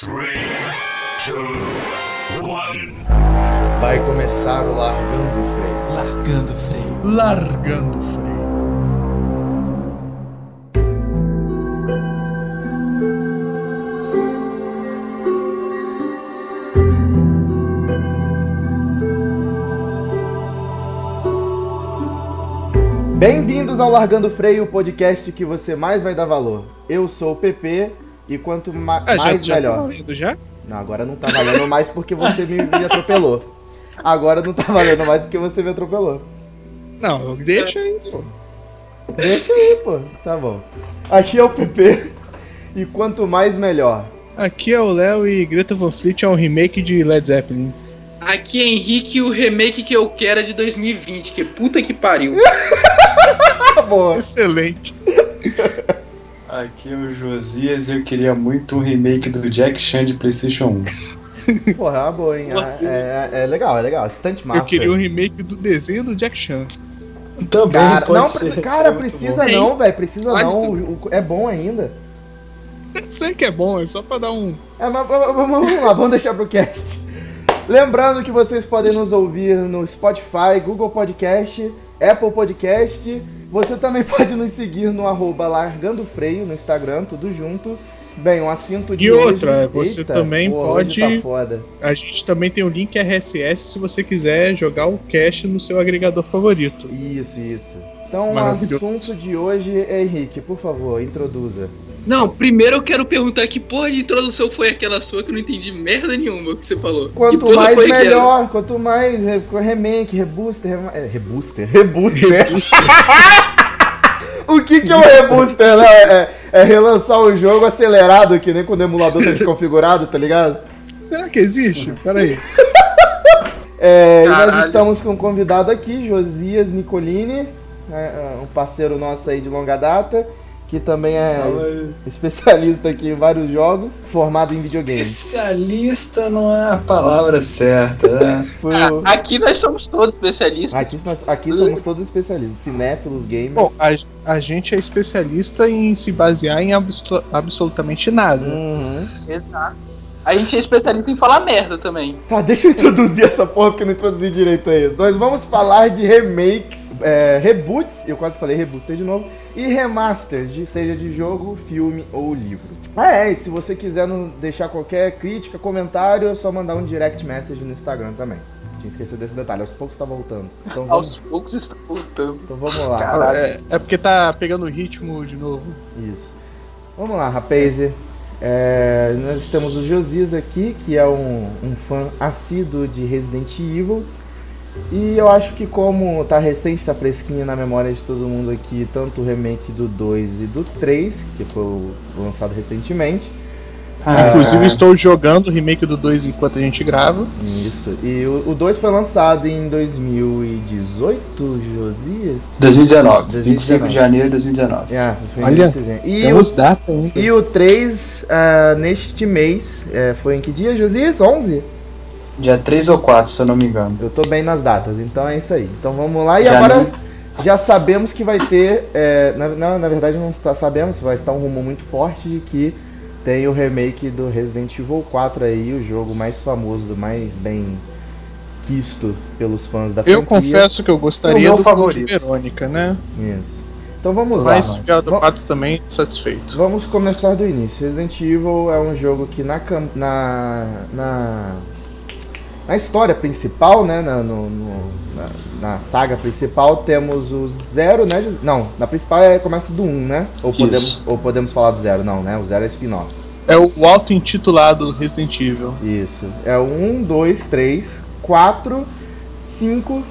Three, two, one. Vai começar o Largando o Freio. Largando o freio. Largando o Freio. Bem-vindos ao Largando o Freio, o podcast que você mais vai dar valor. Eu sou o PP e quanto ma Ah, já, mais já tá melhor. valendo já? Não, agora não tá valendo mais porque você me, me atropelou. Agora não tá valendo mais porque você me atropelou. Não, deixa aí, pô. Deixa aí, pô. Tá bom. Aqui é o PP e quanto mais melhor. Aqui é o Léo e Greta Van Fleet é um remake de Led Zeppelin. Aqui é Henrique e o remake que eu quero é de 2020, que puta que pariu. Tá bom. Excelente. Aqui é o Josias e eu queria muito um remake do Jack Chan de PlayStation 1. Porra, é uma boa, hein? É, é- é legal, é legal. Stunt Master. Eu queria um remake do desenho do Jack Chan. Também Cara, pode não, ser. cara, é muito precisa não, velho. Precisa Pode não. O- o- É bom ainda. Sei que é bom, é só pra dar um. É, mas, mas- mas vamos lá, vamos deixar pro cast. Lembrando que vocês podem nos ouvir no Spotify, Google Podcast, Apple Podcast. Você também pode nos seguir no arroba Largando Freio no Instagram, tudo junto. Bem, um assunto de E hoje... outra, você Eita, também pô, pode- tá foda. A gente também tem o link RSS se você quiser jogar o cast no seu agregador favorito. Isso, isso. Então o assunto de hoje é Henrique, por favor, introduza. Não, primeiro eu quero perguntar que porra de introdução foi aquela sua que eu não entendi merda nenhuma que você falou. Quanto mais foi aquela? melhor, quanto mais re- remake, rebooster, é, rebooster, rebooster. O que, que é o rebooster, né? É, é relançar o jogo acelerado, que nem quando o emulador tá desconfigurado, tá ligado? Será que existe? Pera aí. É, e nós estamos com um convidado aqui, Josias Nicolini, né, é, um parceiro nosso aí de longa data, que também é Fala- especialista aqui em vários jogos, formado em videogame. Especialista não é a palavra certa, né? Foi o- aqui nós somos todos especialistas. Aqui, nós, aqui somos todos especialistas, cinéfilos, gamers. Bom, a, a gente é especialista em se basear em abso- absolutamente nada. Uhum. Exato. A gente é especialista em falar merda também. Tá, deixa eu introduzir essa porra porque eu não introduzi direito aí. Nós vamos falar de remakes, é, reboots, eu quase falei rebooster de novo, e remasters, de- seja de jogo, filme ou livro. Ah, é, e se você quiser nos deixar qualquer crítica, comentário, é só mandar um direct message no Instagram também. Tinha esquecido desse detalhe, aos poucos tá voltando. Então Aos vamos, poucos está voltando. então vamos lá. Caralho. É, é porque tá pegando o ritmo de novo. Isso. Vamos lá, rapaz. É, nós temos o Josias aqui, que é um, um fã assíduo de Resident Evil. E eu acho que como tá recente, tá fresquinho na memória de todo mundo aqui, tanto o remake do 2 e do 3, que foi lançado recentemente. Ah, Inclusive, estou jogando o remake do 2 enquanto a gente grava. Isso. E o, o 2 foi lançado em 2018, Josias? 2019, 2019. 25 de janeiro de 2019. É, foi Olha. E o Temos data ainda. E o 3, ah, neste mês, é, foi em que dia, Josias? 11? Dia 3 ou 4, se eu não me engano. Eu tô bem nas datas, então é isso aí. Então vamos lá. E Já agora li. já sabemos que vai ter. é, na, na, na verdade, não está- sabemos, vai estar um rumor muito forte de que tem o remake do Resident Evil 4 aí, o jogo mais famoso, mais bem quisto pelos fãs da Eu franquia. confesso que eu gostaria É o meu do favorito. Code Verônica, né? Isso. Então vamos lá. Mas já do Va- 4 também satisfeito. Vamos começar do início. Resident Evil é um jogo que na cam- na na, na história principal, né, na, no- no- na, na saga principal temos o zero, né? Não, na principal é começa do 1, um, né? Ou Isso. podemos ou podemos falar do zero, não, né? O zero é spin-off. É o auto-intitulado Resident Evil. Isso. É o 1, 2, 3, 4, 5,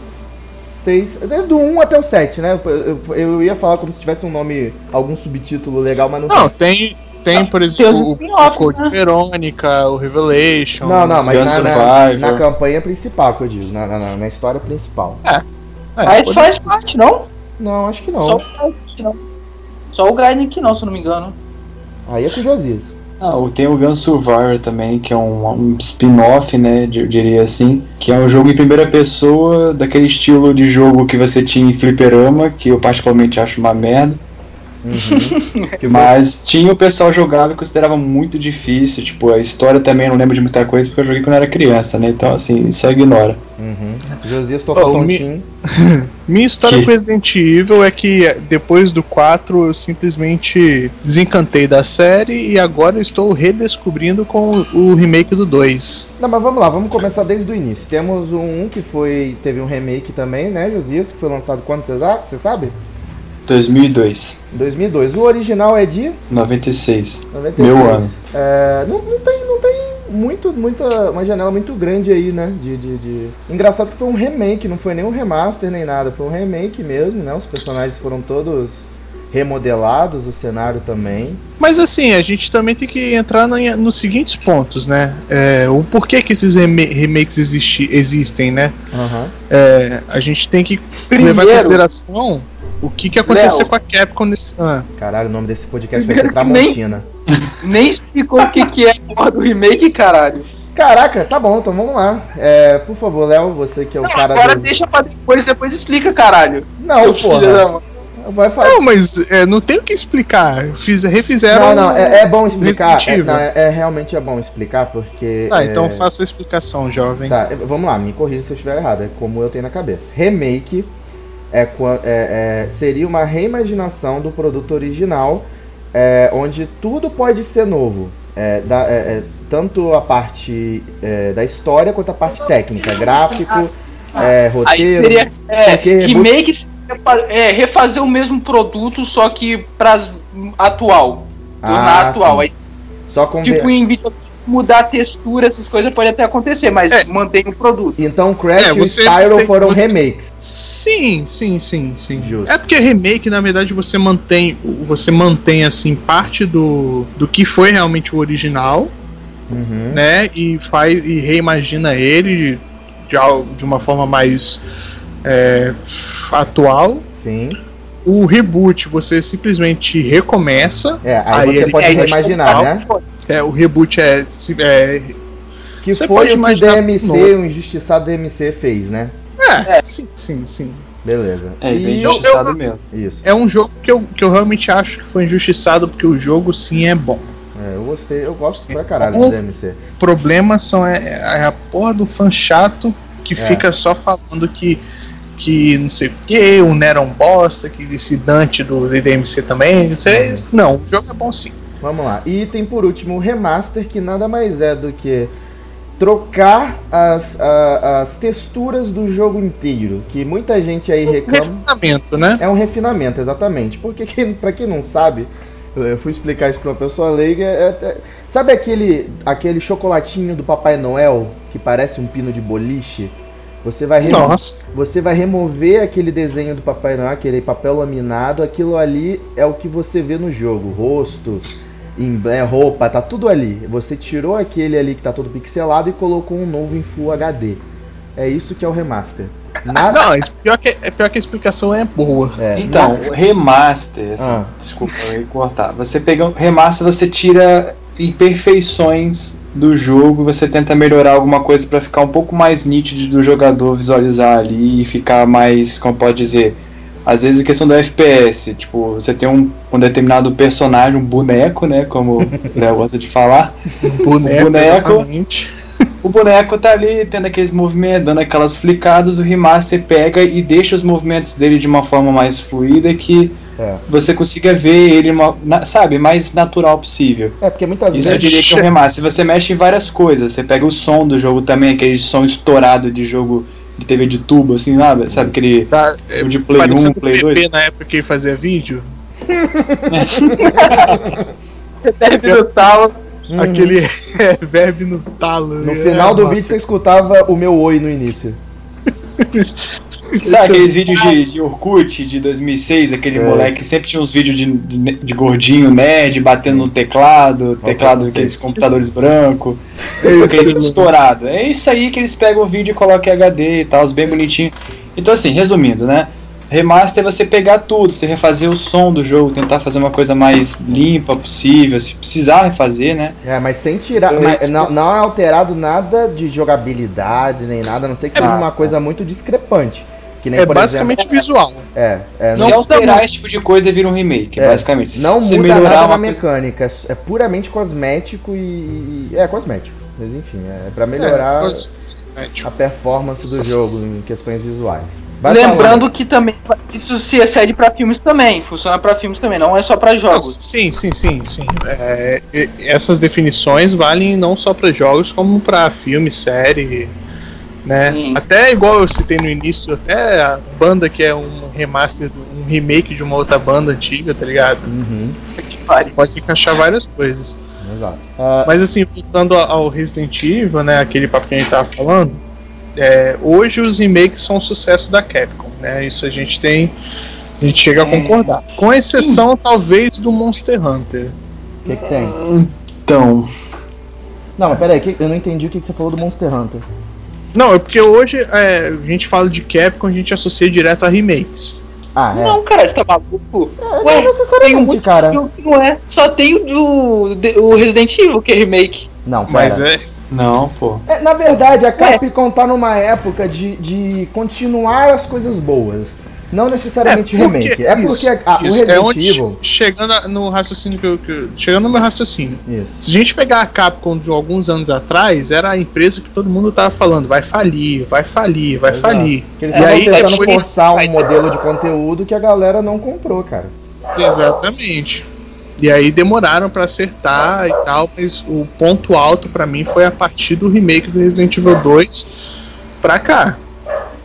6. É do 1 até o 7, né? Eu, eu- eu ia falar como se tivesse um nome, algum subtítulo legal, mas não Não, tem. tem, tem por tem exemplo, os o, spin-offs, o Code né? Verônica, o Revelation. Não, não, mas na, na, na campanha principal que eu digo, na, na, na história principal. É, Aí pode- faz parte, não? Não, acho que não. o Grinding que não. Só o Grinding que não, se eu não me engano. Aí é com o Josias. Ah, tem o Gun Survivor também, que é um, um spin-off, né, eu diria assim, que é um jogo em primeira pessoa, daquele estilo de jogo que você tinha em fliperama, que eu particularmente acho uma merda. Uhum. Mas tinha o pessoal jogava e considerava muito difícil. Tipo, a história também eu não lembro de muita coisa porque eu joguei quando eu era criança, né? Então, assim, só ignora. Uhum. Josias tocou Oh, tontinho. Minha história Que? com Resident Evil é que eh, depois do 4 eu simplesmente desencantei da série e agora eu estou redescobrindo com o remake do 2. Não, mas vamos lá, vamos começar desde o início. Temos um que foi. Teve um remake também, né, Josias? Que foi lançado quando você sabe? Você sabe? 2002, Em 2002. O original é de 96. 96. Meu ano. É, não, não tem, não tem muito, muita, uma janela muito grande aí, né? De, de, de- Engraçado que foi um remake, não foi nem um remaster nem nada, foi um remake mesmo, né? Os personagens foram todos remodelados, o cenário também. Mas assim, a gente também tem que entrar na- nos seguintes pontos, né? É, o porquê que esses rema- remakes existi- existem, né? Aham. É, a gente tem que Primeiro- levar em consideração o que, que aconteceu Léo. com a Capcom nesse ano. Caralho, o nome desse podcast vai ser que nem- Tramontina. Nem explicou o que, que é a porra do remake, caralho. Caraca, tá bom, então vamos lá. É, por favor, Léo, você que é o Não, cara agora do. deixa pra depois, depois explica, caralho. Não, porra. mãe. Vai fazer. Não, mas é, não tem o que explicar. Fiz, Não, refizeram. não, é, é bom explicar. É, não, é- é realmente é bom explicar, porque. Tá, é, então faça a explicação, jovem. Tá, vamos lá, me corrija se eu estiver errado, é como eu tenho na cabeça. Remake é, é- é- seria uma reimaginação do produto original, é, onde tudo pode ser novo. É, da- tanto a parte da história quanto a parte técnica, gráfico, roteiro. seria porque remake é, refazer o mesmo produto, só que pra atual. Tornar Ah, atual. sim. Aí, Só com tipo, em mudar a textura, essas coisas podem até acontecer, mas É. mantém o produto. Então Crash É, e Spyro tem- foram você- remakes. Sim, sim, sim, sim. Justo. É porque remake, na verdade, você mantém, você mantém assim parte do, do que foi realmente o original, Uhum. né? E faz e reimagina ele de, de uma forma mais é, atual. Sim. O reboot você simplesmente recomeça. É, aí, Aí você ele- pode aí reimaginar, né? É, o reboot é, é, Que Você foi pode o que DMC, o injustiçado DMC fez, né? é, sim, sim, sim. Beleza. É, bem E- injustiçado mesmo. Isso. É um jogo que eu, que eu realmente acho que foi injustiçado porque o jogo sim é bom. É, eu gostei, eu gosto Sim. pra caralho do DMC. O problema são é, é a porra do fã chato que É. fica só falando que que não sei o que, o Nero é um bosta, que esse Dante do DMC também. Não, sei, Uhum. não, o jogo é bom sim. Vamos lá. E tem por último o remaster, que nada mais é do que trocar as, a- as texturas do jogo inteiro. Que muita gente aí reclama. Refinamento, né? É um refinamento, exatamente. Porque quem, pra quem não sabe, eu- fui explicar isso pra uma pessoa leiga. é sabe aquele, aquele chocolatinho do Papai Noel que parece um pino de boliche? Você vai, Nossa. você vai remover aquele desenho do Papai Noel, aquele papel laminado, aquilo ali é o que você vê no jogo. Rosto, em, é, roupa, tá tudo ali. Você tirou aquele ali que tá todo pixelado e colocou um novo em Full HD. É isso que é o remaster. Nada. Não, é pior que, é pior que a explicação é boa. É, Então, o remaster, assim, Ah. desculpa eu ia cortar. Você pega um remaster, você tira imperfeições do jogo, você tenta melhorar alguma coisa pra ficar um pouco mais nítido do jogador visualizar ali e ficar mais, como pode dizer, às vezes a questão do FPS, tipo, você tem um, um determinado personagem, um boneco, né, como o Léo gosta de falar, Boneco, boneco. exatamente. o boneco tá ali tendo aqueles movimentos, dando aquelas flicadas, o remaster pega e deixa os movimentos dele de uma forma mais fluida que É. você consiga ver ele, uma, na- sabe, mais natural possível. É, porque muitas Isso eu vezes. diria que é um remaster. Você mexe em várias coisas, você pega o som do jogo também, aquele som estourado de jogo de TV de tubo, assim, sabe? Sabe aquele Tá, é, de Play 1, parecendo Play o 2? PP na época que ele fazia vídeo. Deve no talo. Aquele é, verbe no talo. No é, final do mano. vídeo você escutava o meu oi no início. Sabe aqueles vídeos de, de Orkut de 2006, aquele É. moleque sempre tinha uns vídeos de, de, de gordinho nerd batendo no teclado, teclado aqueles computadores brancos, É com aquele estourado. É isso aí que eles pegam o vídeo e colocam em HD e tal, bem bonitinho. Então assim, resumindo, né? Remaster é você pegar tudo, você refazer o som do jogo, tentar fazer uma coisa mais limpa possível, se precisar refazer, né? É, mas sem tirar. É, mas não, não é alterado nada de jogabilidade nem nada, a não sei que seja Ah, uma tá. coisa muito discrepante. Que nem, É por basicamente exemplo, visual. é, é, Se não, alterar esse tipo de coisa, vira um remake, É, basicamente. Se não você muda nada na uma coisa- mecânica, é- é puramente cosmético e. e- É, cosmético. Mas enfim, é pra melhorar É, a performance do jogo em questões visuais. Vai Lembrando falando. que também isso se excede pra filmes também, funciona pra filmes também, não é só pra Não, jogos. sim, sim, sim, sim. É, essas definições valem não só para jogos, como para filme, série, né? Sim. Até igual eu citei no início, até a banda que é um remaster, do- um remake de uma outra banda antiga, tá ligado? Uhum, Você pode encaixar várias coisas. exato. Ah, Mas assim, voltando ao Resident Evil, né? Aquele papo que a gente tava falando. é, hoje os remakes são um sucesso da Capcom, né? Isso a gente tem. A gente chega a concordar. Com exceção, talvez, do Monster Hunter. o que, que tem? Então, Não, mas peraí, eu não entendi o que, que você falou do Monster Hunter. Não, é porque hoje é, a gente fala de Capcom, a gente associa direto a remakes. Ah, é. Não, cara, você tá maluco? É, Ué, não tem necessariamente, muito cara. não é. Só tem o do o Resident Evil, que é remake. Não, Mas pera. é. não, pô. É, na verdade, a Capcom tá numa época de, de continuar as coisas boas. Não necessariamente porque- remake. É porque a- a- o isso, Resident é onde Evil. chegando no raciocínio que eu, que eu- Chegando no meu raciocínio. Isso. Se a gente pegar a Capcom de alguns anos atrás, era a empresa que todo mundo tava falando, vai falir, vai falir, vai Exato. falir. Que eles E estavam aí, tentando depois- forçar um modelo de conteúdo que a galera não comprou, cara. Exatamente. E aí demoraram pra acertar e tal, mas o ponto alto pra mim foi a partir do remake do Resident Evil 2 pra cá.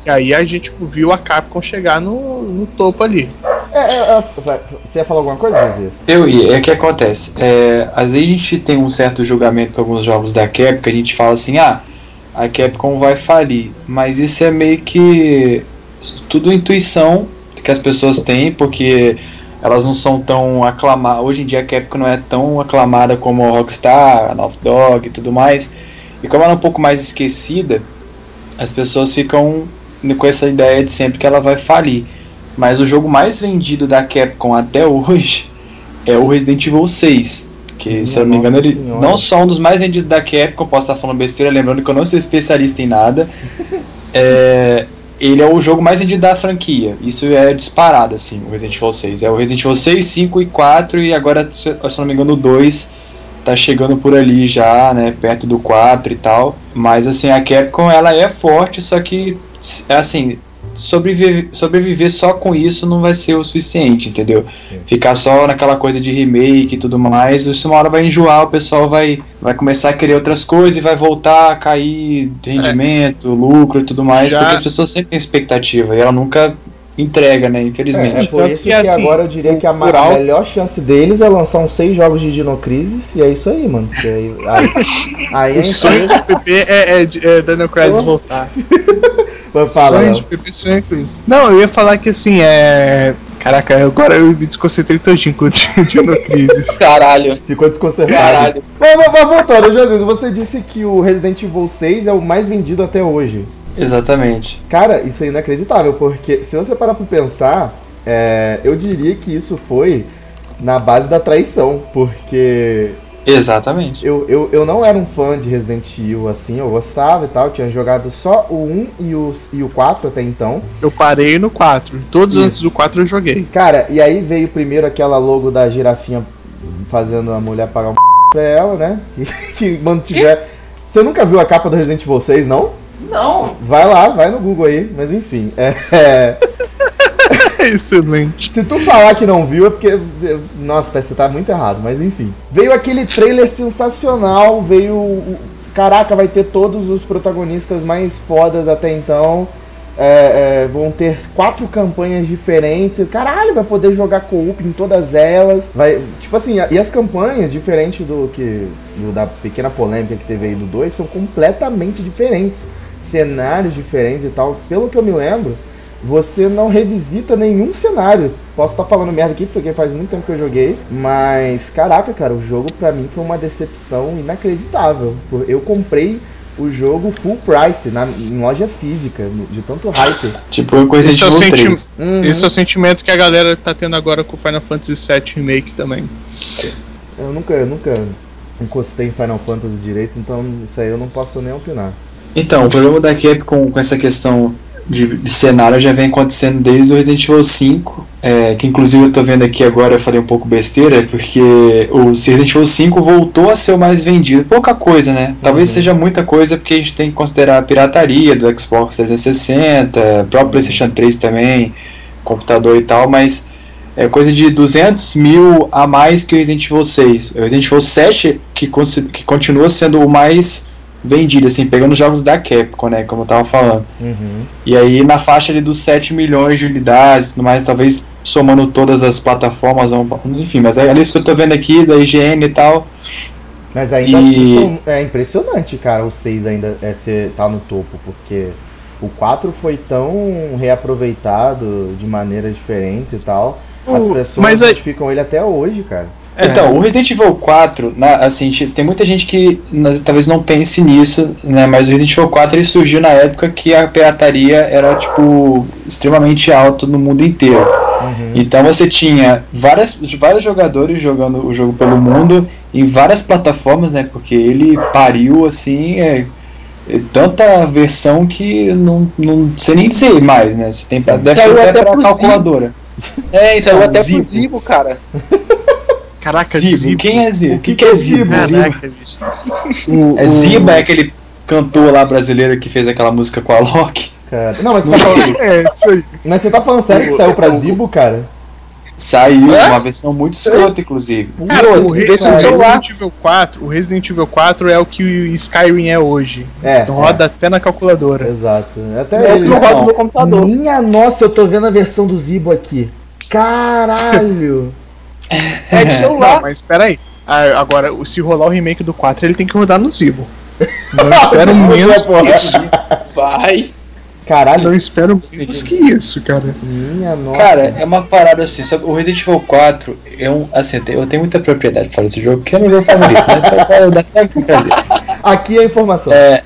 E aí a gente viu a Capcom chegar no, no topo ali. É, é, é, você ia falar alguma coisa, José? Eu ia, é o que acontece. É, às vezes a gente tem um certo julgamento com alguns jogos da Capcom, que a gente fala assim, ah, a Capcom vai falir. Mas isso é meio que tudo intuição que as pessoas têm, porque elas não são tão aclamadas. Hoje em dia a Capcom não é tão aclamada como a Rockstar, a Naughty Dog e tudo mais. E como ela é um pouco mais esquecida, as pessoas ficam com essa ideia de sempre que ela vai falir. Mas o jogo mais vendido da Capcom até hoje é o Resident Evil 6. Que, se eu não me engano, ele Senhora. não só um dos mais vendidos da Capcom, posso estar falando besteira, lembrando que eu não sou especialista em nada. É, ele é o jogo mais vendido da franquia. Isso é disparado, assim, o Resident Evil 6. É o Resident Evil 6, 5 e 4, e agora, se eu não me engano, o 2 tá chegando por ali já, né, perto do 4 e tal. Mas, assim, a Capcom, ela é forte, só que, assim, sobreviver, sobreviver só com isso não vai ser o suficiente, entendeu? Ficar só naquela coisa de remake e tudo mais, isso uma hora vai enjoar, o pessoal vai, vai começar a querer outras coisas e vai voltar a cair rendimento, lucro e tudo mais, Já- porque as pessoas sempre têm expectativa e ela nunca entrega, né? É, Infelizmente. é por Tanto isso que, que, assim, agora eu diria que a, alto- melhor chance deles é lançar uns seis jogos de Dino Crisis e é isso aí, mano. Aí, aí, aí a O sonho de PP é, é, é Daniel Craig Oh. voltar. vai falar. sonho de sonho com isso. Não, eu ia falar que assim, é. Caraca, agora eu me desconcentrei todinho com o Crisis. Caralho. Ficou desconcertado. Caralho. Mas, mas, mas voltando, Jesus, você disse que o Resident Evil 6 é o mais vendido até hoje. Exatamente. Cara, isso é inacreditável, porque se você parar pra pensar, é, eu diria que isso foi na base da traição, porque Exatamente. eu, eu, eu não era um fã de Resident Evil assim, eu gostava e tal, tinha jogado só o 1 e o, e o 4 até então. Eu parei no 4. Todos Isso. antes do 4 eu joguei. Cara, e aí veio primeiro aquela logo da girafinha fazendo a mulher pagar um pra ela, né? que mantiver. Você nunca viu a capa do Resident Evil 6, não? Não. Vai lá, vai no Google aí, mas enfim. É, é, Excelente. se tu falar que não viu é porque. Nossa, tá- você tá muito errado, mas enfim. Veio aquele trailer sensacional, veio. Caraca, vai ter todos os protagonistas mais fodas até então. É, é, vão ter quatro campanhas diferentes. Caralho, vai poder jogar co-op em todas elas. Vai, tipo assim, a- e as campanhas, diferente do que do- da pequena polêmica que teve aí do 2, são completamente diferentes. Cenários diferentes e tal. Pelo que eu me lembro, você não revisita nenhum cenário. Posso estar falando merda aqui, porque faz muito tempo que eu joguei. Mas, caraca, cara, o jogo pra mim foi uma decepção inacreditável. Eu comprei o jogo full price na, em loja física, de tanto hype. Tipo, coisa Esse de é o Evil senti- 3. Uhum. Esse é o sentimento que a galera tá tendo agora com o Final Fantasy VII Remake também. Eu nunca, eu nunca encostei em Final Fantasy direito, então isso aí eu não posso nem opinar. Então, o problema da Capcom com essa questão de, de cenário já vem acontecendo desde o Resident Evil 5. é, que inclusive eu tô vendo aqui agora, eu falei um pouco besteira, porque o Resident Evil 5 voltou a ser o mais vendido. Pouca coisa, né? Talvez Uhum. seja muita coisa porque a gente tem que considerar a pirataria do Xbox 360, próprio PlayStation 3 também, computador e tal, mas é coisa de 200 mil a mais que o Resident Evil 6. O Resident Evil 7 que, que continua sendo o mais vendido, assim, pegando os jogos da Capcom, né, como eu tava falando. Uhum. E aí na faixa ali dos 7 milhões de unidades e tudo mais, talvez somando todas as plataformas, enfim, mas é isso que eu tô vendo aqui, da IGN e tal. Mas ainda E- assim é impressionante, cara, o 6 ainda é ser, tá no topo, porque o 4 foi tão reaproveitado de maneiras diferentes e tal. As pessoas mas aí- identificam ele até hoje, cara. É. Então, o Resident Evil 4, na- assim, ti- tem muita gente que na- talvez não pense nisso, né? Mas o Resident Evil 4 ele surgiu na época que a pirataria era, tipo, extremamente alta no mundo inteiro. Uhum. Então você tinha várias, vários jogadores jogando o jogo pelo mundo em várias plataformas, né? Porque ele pariu assim, é, é tanta versão que não, não sei nem dizer mais, né? Você tem, deve ter até até pra calculadora. É, então, Saiu até pro. Zibo, cara. Caraca, Zibo. Zibo. Quem é Zibo? O que, que é é Zibo? Zibo? Zibo. Caraca, bicho. O- É o- Ziba, é aquele cantor lá brasileiro que fez aquela música com a Loki. Cara. Não, mas você, tá falando, É, isso aí. mas você tá falando sério que saiu pra Zibo, cara? Saiu É? uma versão muito escrota, inclusive. Cara, o, Re- o. Resident Evil 4, o Resident Evil 4 é o que o Skyrim é hoje. É. Roda até na calculadora. é, exato. Até É o ele. que roda no computador. Minha nossa, eu tô vendo a versão do Zibo aqui. Caralho! É de Não, celular. mas espera aí. Ah, Agora, se rolar o remake do 4, ele tem que rodar no Zibo. Não espero menos que isso. Vai. Caralho, Não espero menos que isso, cara. minha nossa. Cara, é uma parada assim, sabe? O Resident Evil 4 é um. Assim, eu tenho muita propriedade pra falar desse jogo, porque é meu jogo favorito, né? Então dá até um prazer. Aqui é a informação. É.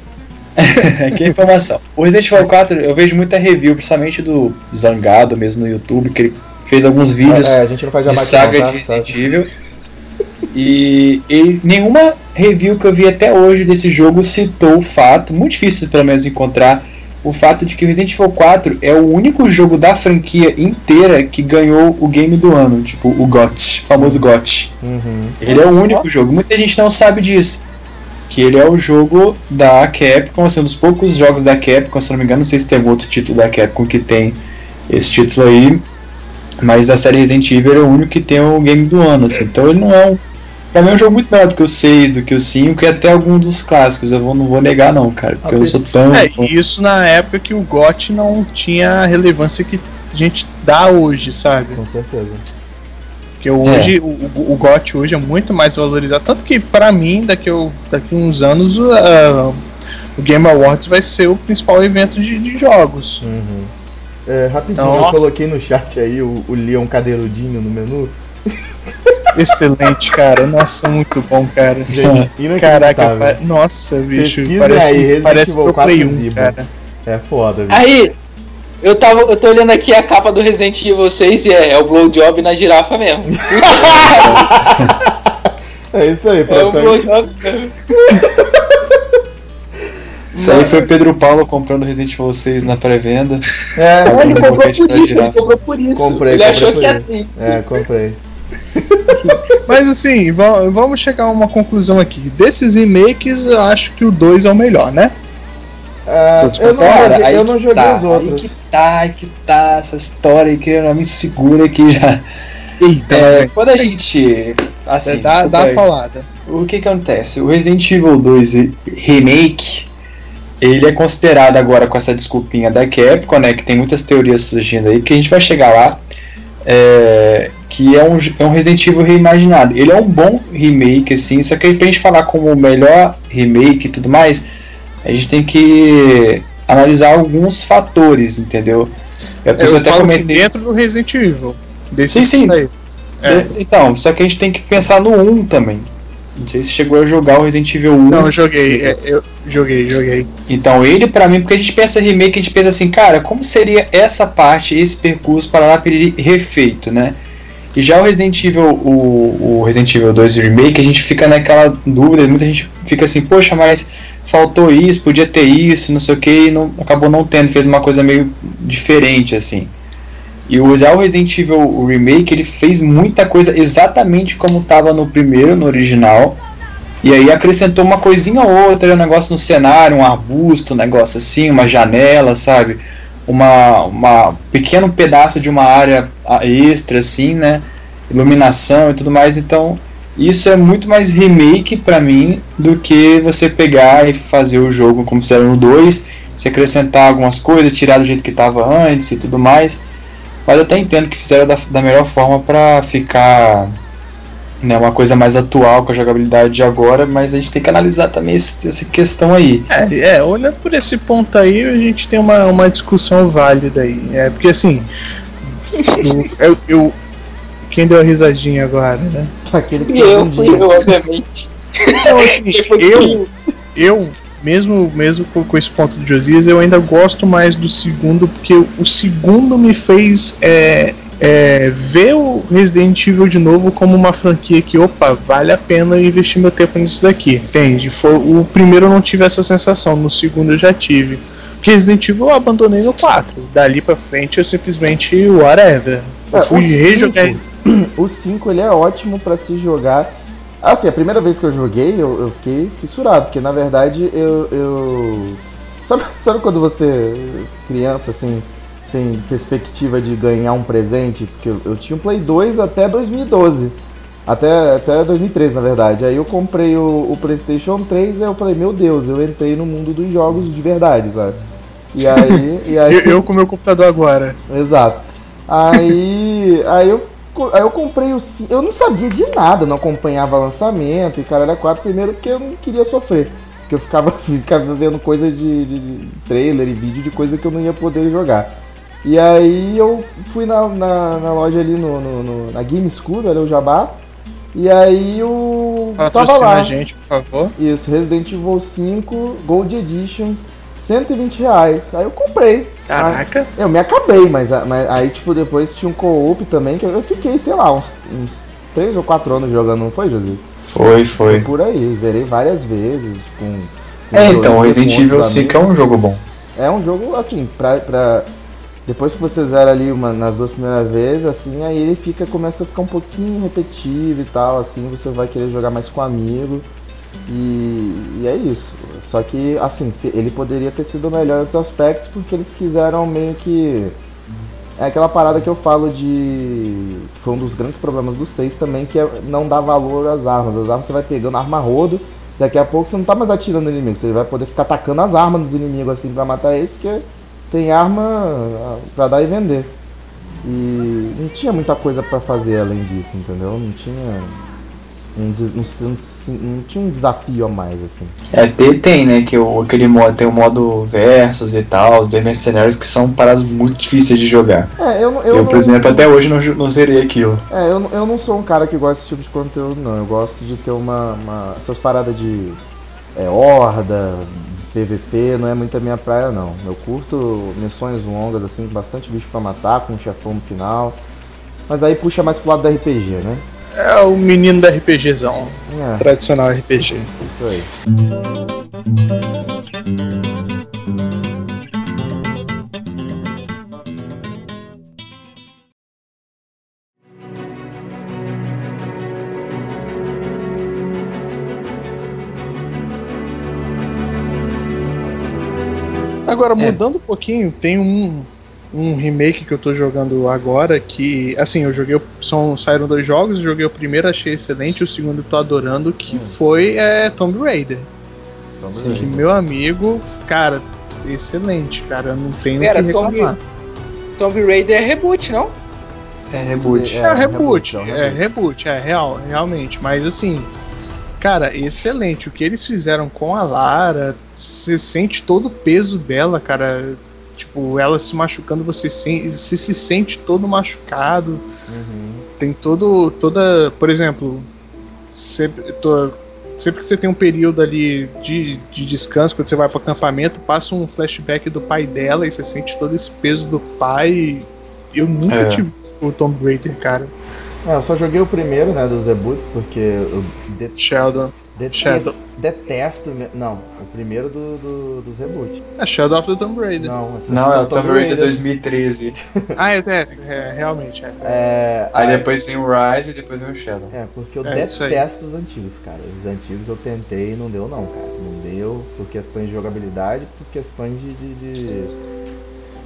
que informação. O Resident Evil 4, eu vejo muita review, principalmente do Zangado mesmo no YouTube, que ele fez alguns vídeos É, a gente não faz de saga não, tá? de Resident Evil. E, e nenhuma review que eu vi até hoje desse jogo citou o fato, muito difícil pelo menos encontrar, o fato de que o Resident Evil 4 é o único jogo da franquia inteira que ganhou o game do ano, tipo o GOT, famoso GOT. Uhum. Ele é o único jogo, muita gente não sabe disso. Que ele é o jogo da Capcom, assim, um dos poucos jogos da Capcom, se não me engano, não sei se tem algum outro título da Capcom que tem esse título aí, mas da série Resident Evil é o único que tem o game do ano, assim. Então ele não é um. Pra mim é um jogo muito melhor do que o 6, do que o 5 e até algum dos clássicos. Eu vou, não vou negar, não, cara, porque eu sou tão. É, isso na época que o GOT não tinha a relevância que a gente dá hoje, sabe? Com certeza. Porque hoje, o, o, o GOT hoje é muito mais valorizado. Tanto que, pra mim, daqui, a- daqui a uns anos, o, ah, o Game Awards vai ser o principal evento de, de jogos. Uhum. É, rapidinho, Então- eu coloquei no chat aí o, o Leon cadeirudinho no menu. Excelente, cara. Nossa, muito bom, cara. Gente, Caraca, pa- nossa, bicho. Parece, aí, Resident parece Evil Pro 4 Play 1, Zibo. cara. É foda, viu? Aí, eu, tava, eu tô olhando aqui a capa do Resident Evil 6 e é, é o blowjob na girafa mesmo. É isso aí, É o blowjob mesmo. Isso aí foi Pedro Paulo comprando Resident Evil 6 na pré-venda. É, Ele comprou por isso, ele comprou por isso. Comprei, ele comprei achou por que é isso. assim. é, comprei. Mas assim, va- vamos chegar a uma conclusão aqui. Desses remakes, eu acho que o 2 é o melhor, né? É, Todos eu não Cara, joguei, aí eu não joguei tá, os outros. Aí que tá, aí que tá essa história aí que não me segura aqui já. Eita, É, é, quando a gente. Assim, dá, desculpa dá aí. a paulada. o que que acontece? O Resident Evil 2 Remake, ele é considerado agora com essa desculpinha da Capcom, né, que tem muitas teorias surgindo aí, que a gente vai chegar lá, é, que é um, é um Resident Evil reimaginado. Ele é um bom remake, assim, só que pra gente falar como o melhor remake e tudo mais, a gente tem que analisar alguns fatores, entendeu? A Eu até falo assim, comentei- dentro do Resident Evil. Desse Sim, sim. Aí. É. É, Então, só que a gente tem que pensar no 1 também. Não sei se chegou a jogar o Resident Evil 1. Não, eu joguei. é, eu joguei, joguei. Então, ele pra mim, porque a gente pensa remake, a gente pensa assim, cara, como seria essa parte, esse percurso para lá para ele refeito, né? E já o Resident Evil, o, o Resident Evil 2 Remake, a gente fica naquela dúvida, muita gente fica assim, poxa, mas faltou isso, podia ter isso, não sei o que, e não, acabou não tendo, fez uma coisa meio diferente, assim. E o já o Resident Evil Remake, ele fez muita coisa exatamente como estava no primeiro, no original. E aí acrescentou uma coisinha ou outra, um negócio no cenário, um arbusto, um negócio assim, uma janela, sabe? Uma, uma pequeno pedaço de uma área ah, extra, assim, né? Iluminação e tudo mais. Então, isso é muito mais remake pra mim do que você pegar e fazer o jogo como fizeram no 2, se acrescentar algumas coisas, tirar do jeito que estava antes e tudo mais. Mas eu até entendo que fizeram da, da melhor forma pra ficar né, uma coisa mais atual com a jogabilidade de agora, mas a gente tem que analisar também esse, essa questão aí. É, é, olhando por esse ponto aí, a gente tem uma, uma discussão válida aí. É, porque assim, eu, eu, eu- Quem deu a risadinha agora, né? Aquele que E eu, fui eu, obviamente. Então, assim, eu, eu, mesmo, mesmo com, com esse ponto de Josias, eu ainda gosto mais do segundo, porque o segundo me fez é, é, ver o Resident Evil de novo como uma franquia que, opa, vale a pena investir meu tempo nisso daqui. Entende? Foi, o primeiro eu não tive essa sensação, no segundo eu já tive. Porque Resident Evil eu abandonei no 4. Dali pra frente eu simplesmente whatever. Eu É, fui rejogar. cinco- O 5 ele é ótimo pra se jogar. Assim, a primeira vez que eu joguei, eu, eu fiquei fissurado, porque na verdade eu. eu... Sabe, sabe quando você, criança, assim, sem perspectiva de ganhar um presente? Porque eu, eu tinha um Play 2 até 2012. Até, até 2013, na verdade. Aí eu comprei o, o PlayStation 3 e eu falei, meu Deus, eu entrei no mundo dos jogos de verdade, sabe? E aí. E aí Eu, eu com meu computador agora. Exato. Aí, aí eu, aí eu comprei o eu não sabia de nada, não acompanhava lançamento e cara era 4 primeiro porque eu não queria sofrer, porque eu ficava, ficava vendo coisa de, de- trailer e vídeo de coisa que eu não ia poder jogar. E aí eu fui na, na, na loja ali no, no- no- na Game School, ali o Jabá, e aí eu tava Patrocina lá. a gente, por favor. Isso, Resident Evil 5 Gold Edition, 120 reais. Aí eu comprei. Caraca. Eu me acabei, mas, a- mas aí, tipo, depois tinha um co-op também, que eu fiquei, sei lá, uns, uns 3 ou 4 anos jogando, não foi, José? Foi, foi. Por aí, zerei várias vezes. Com, com É, então, Resident Evil outros 5 é um jogo bom. é um jogo, assim, pra, pra. Depois que você zera ali uma, nas duas primeiras vezes, assim, aí ele fica, começa a ficar um pouquinho repetitivo e tal, assim, você vai querer jogar mais com amigo. E, e é isso. Só que, assim, ele poderia ter sido melhor em outros aspectos, porque eles quiseram meio que. É aquela parada que eu falo de. que Foi um dos grandes problemas do 6 também, que é não dar valor às armas. As armas você vai pegando arma rodo, daqui a pouco você não tá mais atirando no inimigo, você vai poder ficar atacando as armas dos inimigos assim pra matar eles, porque tem arma ah, pra dar e vender. E não tinha muita coisa pra fazer além disso, entendeu? Não tinha. Um, não- não tinha um desafio a mais, assim. É, tem, tem, né? Que o, aquele modo, tem o modo versus e tal, os dois mercenários que são paradas muito difíceis de jogar. É, eu, Eu, eu, por não- exemplo, até hoje não, não zerei aquilo. É, eu, não- eu não sou um cara que gosta desse tipo de conteúdo, não. Eu gosto de ter uma. uma- essas paradas de é, horda, PVP, não é muito a minha praia, não. Eu curto missões longas, assim, bastante bicho pra matar, com um chefão no final. Mas aí puxa mais pro lado do RPG, né? É o menino da RPGzão. É, Tradicional RPG. isso aí. Agora, É. mudando um pouquinho, tem um, um remake que eu tô jogando agora que, assim, eu joguei. o- São, saíram dois jogos, eu joguei o primeiro, achei excelente, o segundo eu tô adorando, que Hum. foi é, Tomb Raider. Sim. Que meu amigo, cara, excelente, cara, eu não tenho o Pera, que Tomb- reclamar. Tomb Raider é reboot, não? É reboot. É, reboot, é um é reboot, é real, realmente. Mas assim, cara, excelente. O que eles fizeram com a Lara, você sente todo o peso dela, cara. Tipo, ela se machucando, você se, você se sente todo machucado. Uhum. Tem todo, toda, por exemplo, sempre, tô- sempre que você tem um período ali de, de descanso, quando você vai para acampamento, passa um flashback do pai dela e você sente todo esse peso do pai. Eu nunca É. tive o Tomb Raider, cara. É, eu só joguei o primeiro, né, dos reboots, porque eu Sheldon. Detesto, Shadow. detesto. me- Não, o primeiro do, do- dos reboots. É Shadow of the Tomb Raider. Não, Não, só é o Tomb Raider Raider. 2013. Ah, é, é, é, realmente, é. É, Aí depois vem o Rise e depois vem o Shadow. É, porque eu É, detesto os antigos, cara. Os antigos eu tentei e não deu não, cara. Não deu por questões de jogabilidade, por questões de. de, de-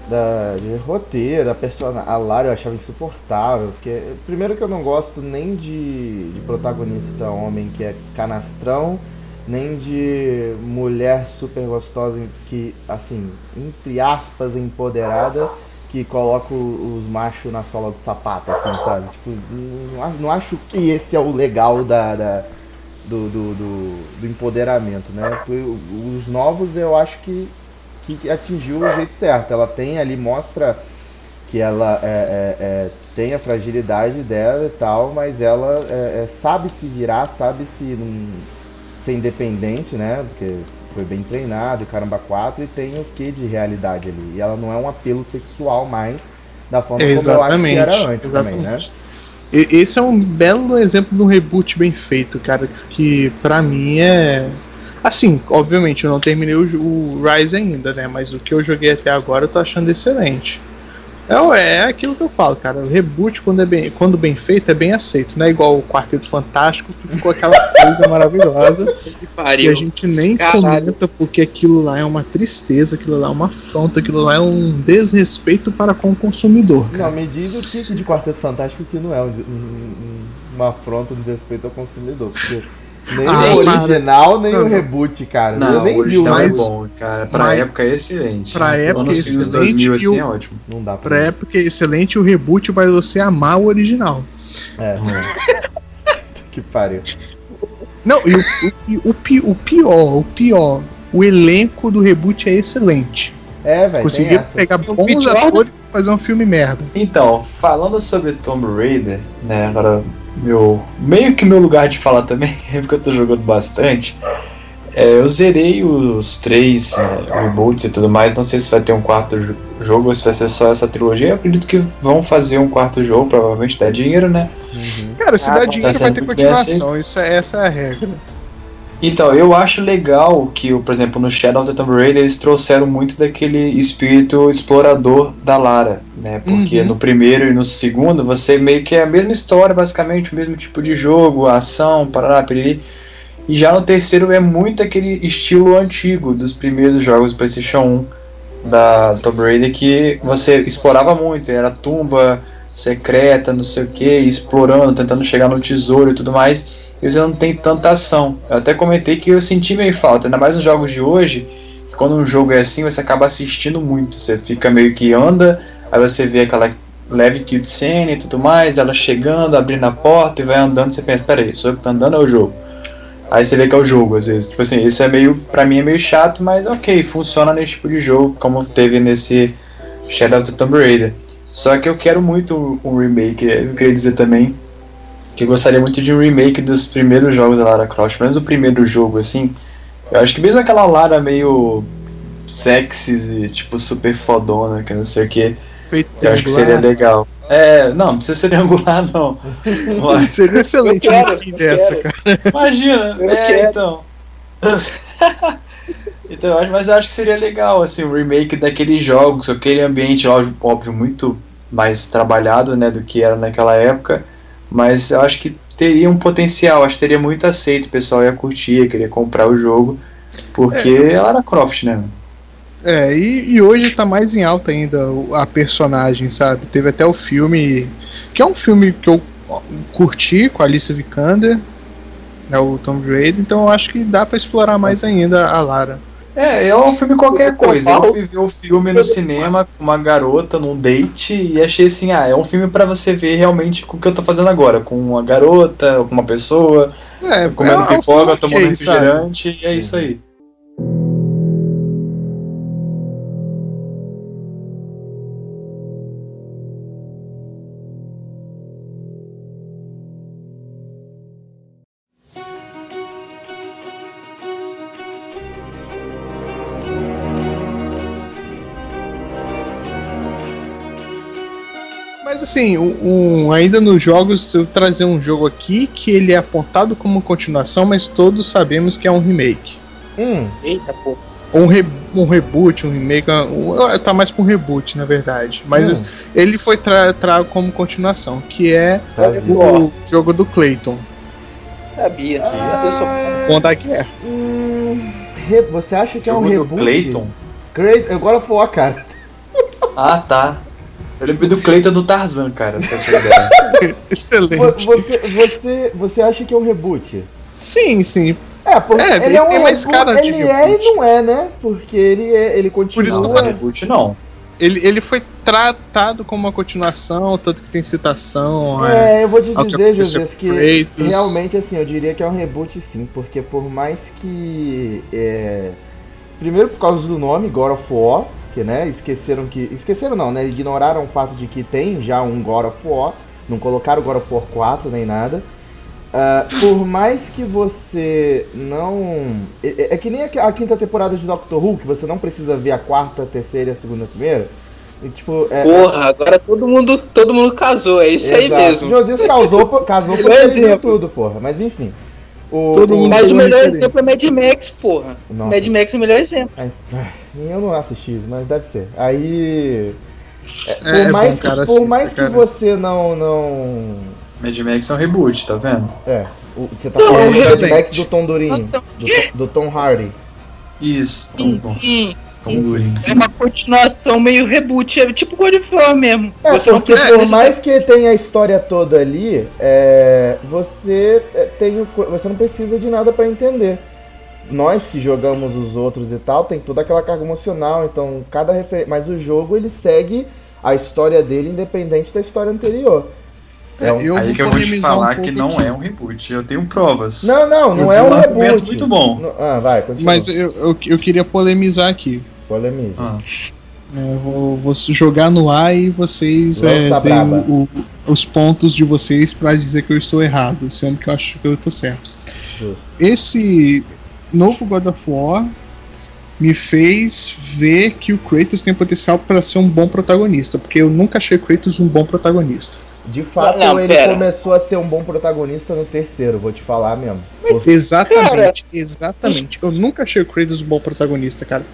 da, de roteiro, a personagem. A Lara eu achava insuportável. Porque. Primeiro que eu não gosto nem de, de protagonista homem que é canastrão, nem de mulher super gostosa que, assim, entre aspas, empoderada que coloca os machos na sola do sapato, assim, sabe? Tipo, não, acho que esse é o legal da, da- do, do, do- do empoderamento, né? Os novos eu acho que, que atingiu o jeito certo. Ela tem ali, mostra que ela é, é, é, tem a fragilidade dela e tal, mas ela é, é, sabe se virar, sabe se não, ser independente, né? Porque foi bem treinado, e caramba 4, e tem o que de realidade ali. E ela não é um apelo sexual mais da forma como eu acho que Exatamente. era antes também, né? exatamente. Esse é um belo exemplo de um reboot bem feito, cara, que pra mim é. Assim, obviamente eu não terminei o, o Rise ainda, né? Mas o que eu joguei até agora eu tô achando excelente. É, é aquilo que eu falo, cara. O reboot, quando, é bem, quando bem feito, é bem aceito. Não é igual o Quarteto Fantástico, que ficou aquela coisa maravilhosa Que a gente nem Caralho. comenta porque aquilo lá é uma tristeza, aquilo lá é uma afronta, aquilo lá é um desrespeito para com o consumidor. Não, me diz o que de Quarteto Fantástico que não é um, um- uma afronta, um desrespeito ao consumidor. Porque nem Ah, o original, nem Não, o reboot, cara. Não, eu nem o vi o original é mas- bom, cara. Pra mas- época é excelente. pra época Anos é filmes excelente 2000 e assim o- é ótimo. Não dá pra Pra época é excelente, o reboot vai você amar o original. É. que pariu. Não, e o, o, o, o pior, o pior, o elenco do reboot é excelente. É, velho. essa. pegar bons né? atores e fazer um filme merda. Então, falando sobre Tomb Raider, né, agora meu meio que meu lugar de falar também, é porque eu tô jogando bastante. É, eu zerei os três né, reboots e tudo mais, não sei se vai ter um quarto jo- jogo ou se vai ser só essa trilogia. Eu acredito que vão fazer um quarto jogo, provavelmente dá dinheiro, né? Uhum. Cara, se Ah, dá tá dinheiro vai sendo ter continuação. Isso é, essa é a regra. Então, eu acho legal que, por exemplo, no Shadow of the Tomb Raider eles trouxeram muito daquele espírito explorador da Lara, né? Porque Uhum. no primeiro e no segundo você meio que é a mesma história, basicamente, o mesmo tipo de jogo, ação, parará, piriri. E já no terceiro é muito aquele estilo antigo dos primeiros jogos do PlayStation 1 da Tomb Raider que você explorava muito, era tumba secreta, não sei o que, explorando, tentando chegar no tesouro e tudo mais e você não tem tanta ação. Eu até comentei que eu senti meio falta, ainda mais nos jogos de hoje, que quando um jogo é assim, você acaba assistindo muito. Você fica meio que anda, aí você vê aquela leve cutscene e tudo mais, ela chegando, abrindo a porta e vai andando, você pensa, peraí, sou eu que tá andando é o jogo? Aí você vê que é o jogo, às vezes. Tipo assim, isso é meio, pra mim é meio chato, mas ok, funciona nesse tipo de jogo, como teve nesse Shadow of the Tomb Raider. Só que eu quero muito um remake, eu queria dizer também, que eu gostaria muito de um remake dos primeiros jogos da Lara Croft, pelo menos o primeiro jogo, assim. Eu acho que mesmo aquela Lara meio sexy e tipo super fodona, que não sei o que, Feito eu acho que seria legal. É, não, não precisa ser triangular, não. Mas, Seria excelente Eu uma quero, skin dessa, quero. cara. imagina, Eu é, quero. então. então, eu acho, mas eu acho que seria legal, assim, um remake daqueles jogos, aquele ambiente, óbvio, óbvio, muito mais trabalhado, né, do que era naquela época. Mas eu acho que teria um potencial, acho que teria muito aceito, o pessoal ia curtir, ia querer comprar o jogo, porque é Lara Croft, né? É, e, e hoje tá mais em alta ainda a personagem, sabe? Teve até o filme, que é um filme que eu curti com a Alicia Vikander, né, o Tomb Raider, então eu acho que dá pra explorar mais ainda a Lara. É, é um filme qualquer coisa. Eu fui ver o filme no cinema com uma garota num date e achei assim, ah, é um filme pra você ver realmente com o que eu tô fazendo agora, com uma garota, com uma pessoa, É, comendo é pipoca, tomando refrigerante, e é isso aí. Assim, um, um- ainda nos jogos, eu trazer um jogo aqui que ele é apontado como continuação, mas todos sabemos que é um remake. Hum, Eita, pô. Um, re- um reboot, um remake, um, tá mais pra um reboot, na verdade. Mas hum, ele foi tra trago como continuação, que é o jogo do Clayton, Sabia. Ah, bom da guerra. hum, re- você acha que é um Jogo do reboot? Clayton? Great, agora foi a cara. Ah, tá. Eu lembrei do Clayton do Tarzan, cara, eu Excelente. Você, você, você acha que é um reboot? Sim, sim. É, porque É, ele é um reboot, cara de ele é reboot. e não é, né? Porque ele é, ele continua. isso que eu Não, falei. reboot não. Ele, ele foi tratado como uma continuação, tanto que tem citação. é, É, eu vou te dizer, José, que Kratos. realmente assim, eu diria que é um reboot sim, porque por mais que. é, primeiro por causa do nome, God of War, que né, esqueceram que. Esqueceram não, né? Ignoraram o fato de que tem já um God of War, não colocaram God of War 4 nem nada. Ah, por mais que você não. É, é- é que nem a, a quinta temporada de Doctor Who, que você não precisa ver a quarta, a terceira e a segunda, a primeira. E, tipo, é, Porra, agora todo mundo, todo mundo casou, é isso aí Exato. mesmo. Josias casou, casou porque ele viu tudo, porra. Mas enfim. O, Todo o- mundo- Mas o melhor exemplo é Mad Max, porra. Nossa. Mad Max é o melhor exemplo. Ai, ai, Eu não assisti mas deve ser. Aí. é, por É, é mais, que, por assista, mais que cara. você não. não Mad Max é um reboot, tá vendo? é. o- você tá Não, falando do Mad. Max do Tom Durinho. Nossa, Do, Tom- do Tom Hardy. Isso, Tom, Sim, nossa, sim. Durin. É uma continuação meio reboot, é tipo God of War mesmo. É, Você porque por mais que tenha a história toda ali, é, você é, tem o você não precisa de nada pra entender. Nós que jogamos os outros e tal, tem toda aquela carga emocional, então cada refer... mas o jogo ele segue a história dele independente da história anterior. É um- eu Aí vou que eu vou te um falar pouco que não aqui. é um reboot. Eu tenho provas. Não, não, não Eu é um um reboot. muito bom. Ah, vai, continua. Mas eu, eu, eu queria polemizar aqui. Polemize. Ah. É, eu vou, vou jogar no ar e vocês é, deem o- o- os pontos de vocês pra dizer que eu estou errado, sendo que eu acho que eu tô certo. Justo. Esse novo God of War me fez ver que o Kratos tem potencial para ser um bom protagonista, porque eu nunca achei o Kratos um bom protagonista. De fato, Não, ele pera. começou a ser um bom protagonista no terceiro, vou te falar mesmo. Porque- Exatamente, exatamente. Eu nunca achei o Kratos um bom protagonista, cara.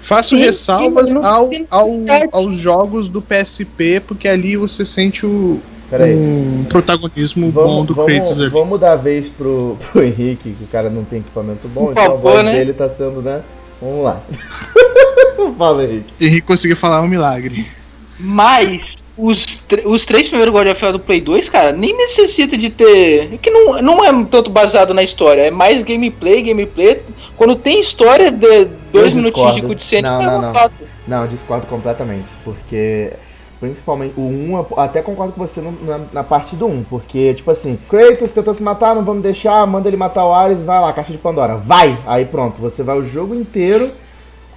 Faço Sim, ressalvas sim, ao, ao, aos jogos do PSP, porque ali você sente o, um protagonismo bom Vamos, do vamos, Kratos ali. vamos dar a vez pro, pro Henrique, que o cara não tem equipamento bom, Por então a favor, voz né? dele tá sendo, né? Vamos lá. Fala, Henrique. Henrique conseguiu falar um milagre. Mas os, os três primeiros God of War do Play 2, cara, nem necessita de ter. Que não, não é tanto baseado na história, é mais gameplay, gameplay. Quando tem história de dois minutinhos de cutscene, Não, é não, não. fato. Não, eu discordo completamente, porque principalmente o 1, eu até concordo com você no- na, na parte do 1, porque tipo assim, Kratos tentou se matar, não vamos deixar, manda ele matar o Ares, vai lá, caixa de Pandora, vai! Aí pronto, você vai o jogo inteiro.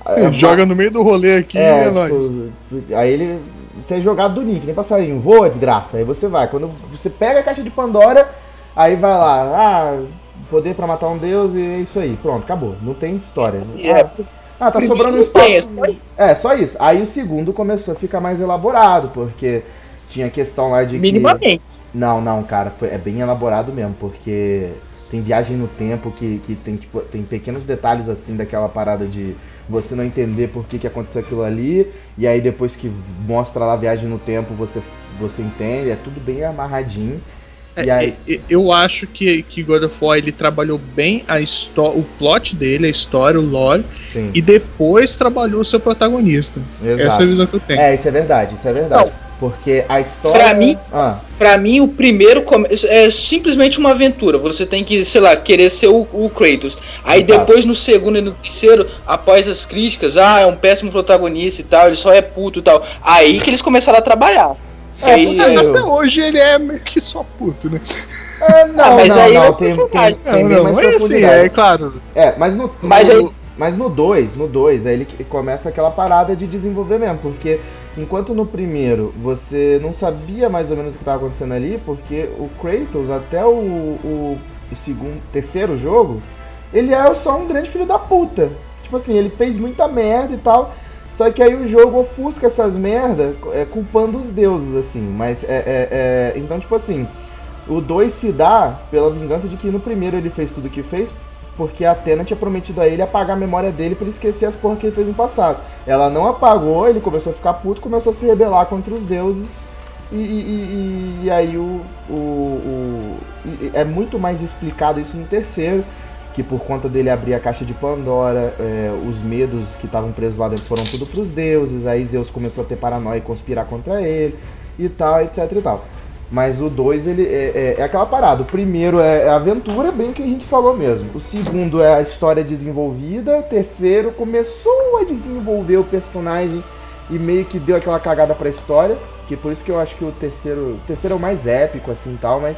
é, Joga no meio do rolê aqui É, é, nóis. tipo, aí ele. Você é jogado do Nick, nem passarinho, voa, desgraça. Aí você vai. Quando você pega a caixa de Pandora, aí vai lá, ah, poder pra matar um deus e é isso aí. Pronto, acabou. Não tem história. É. Ah, ah, tá sobrando um espaço. É, só isso. Aí o segundo começou a ficar mais elaborado, porque tinha questão lá de que. Minimamente. Não, não, cara, foi, é bem elaborado mesmo, porque tem viagem no tempo que, que tem, tipo, tem pequenos detalhes assim daquela parada de você não entender por que, que aconteceu aquilo ali, e aí depois que mostra lá a viagem no tempo você, você entende, é tudo bem amarradinho. E aí, É, é, eu acho que, que God of War ele trabalhou bem a o plot dele, a história, o lore, sim, e depois trabalhou o seu protagonista. Essa é a exato. visão que eu tenho. É, isso é verdade, isso é verdade. Porque a história. Pra mim- Ah, Pra mim, o primeiro é simplesmente uma aventura. Você tem que, sei lá, querer ser o, o Kratos. Aí Exato. depois, no segundo e no terceiro, após as críticas, ah, é um péssimo protagonista e tal, ele só é puto e tal. Aí que eles começaram a trabalhar. É, Mas eu- até hoje ele é meio que só puto, né? é, não, Ah, mas não, aí não, é tem, tem, personagem. tem não, bem não, mais mas assim, é claro. É, mas no, Mas aí- mas no 2, no 2, aí ele começa aquela parada de desenvolver mesmo, porque enquanto no primeiro você não sabia mais ou menos o que estava acontecendo ali, porque o Kratos até o, o, o segundo, terceiro jogo, ele é só um grande filho da puta. Tipo assim, ele fez muita merda e tal. Só que aí o jogo ofusca essas merda é, culpando os deuses, assim. Mas é, é, é, Então, tipo assim, o 2 se dá pela vingança de que no primeiro ele fez tudo o que fez, porque a Atena tinha prometido a ele apagar a memória dele para ele esquecer as porras que ele fez no passado. Ela não apagou, ele começou a ficar puto, começou a se rebelar contra os deuses. E, e, e, e aí o, o, o, é muito mais explicado isso no terceiro que por conta dele abrir a caixa de Pandora, é, os medos que estavam presos lá dentro foram tudo para os deuses, aí Zeus começou a ter paranoia e conspirar contra ele e tal, etc e tal. Mas o 2 ele é, é, é, aquela parada. O primeiro é, é aventura, bem que a gente falou mesmo. O segundo é a história desenvolvida. O terceiro começou a desenvolver o personagem e meio que deu aquela cagada pra história. Que por isso que eu acho que o terceiro. O terceiro é o mais épico, assim tal, mas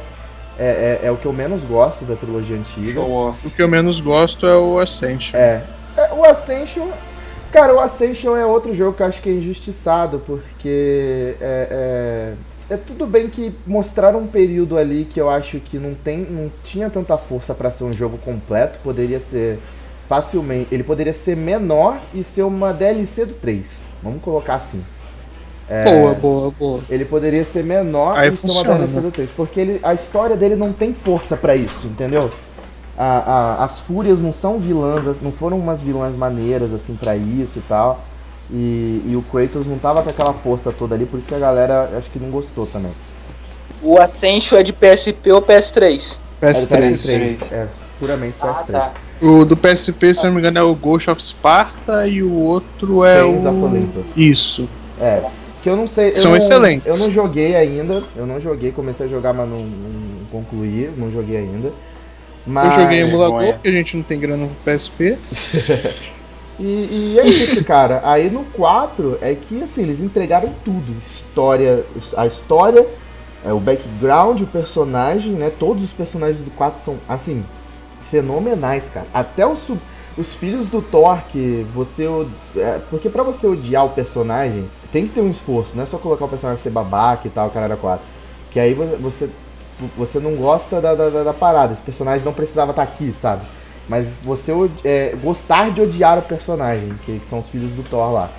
é, é, é, o que eu menos gosto da trilogia antiga. O que eu menos gosto é o Ascension. É. é. O Ascension. Cara, o Ascension é outro jogo que eu acho que é injustiçado, porque é, é, é tudo bem que mostraram um período ali que eu acho que não, tem, não tinha tanta força para ser um jogo completo, poderia ser facilmente. Ele poderia ser menor e ser uma DLC do 3. Vamos colocar assim. É, boa, boa, boa. Ele poderia ser menor Aí e ser uma DLC do 3. Porque ele, a história dele não tem força para isso, entendeu? A, a, as fúrias não são vilãs, não foram umas vilãs maneiras assim para isso e tal. E, e, o Kratos não tava com aquela força toda ali, por isso que a galera acho que não gostou também. O Ascension é de PSP ou PS3? PS3. É, PS3. é puramente PS3. Ah, tá. O do PSP, se não me engano, é o Ghost of Sparta e o outro é Chains o... of Olympus. Isso. É, que eu não sei. São eu excelentes. eu não joguei ainda. Eu não joguei, comecei a jogar, mas não, não concluí, não joguei ainda. Mas... Eu joguei emulador, é. porque a gente não tem grana no PSP. e, e, é isso, cara. Aí no 4 é que assim, eles entregaram tudo. História. A história, é, o background, o personagem, né? Todos os personagens do 4 são, assim, fenomenais, cara. Até o sub os filhos do Thor que você. É, porque para você odiar o personagem, tem que ter um esforço, não é só colocar o personagem ser babaca e tal, caralho, quatro. Que aí você, você não gosta da, da, da parada, esse personagem não precisava estar tá aqui, sabe? Mas você é, gostar de odiar o personagem, que, que, são os filhos do Thor lá.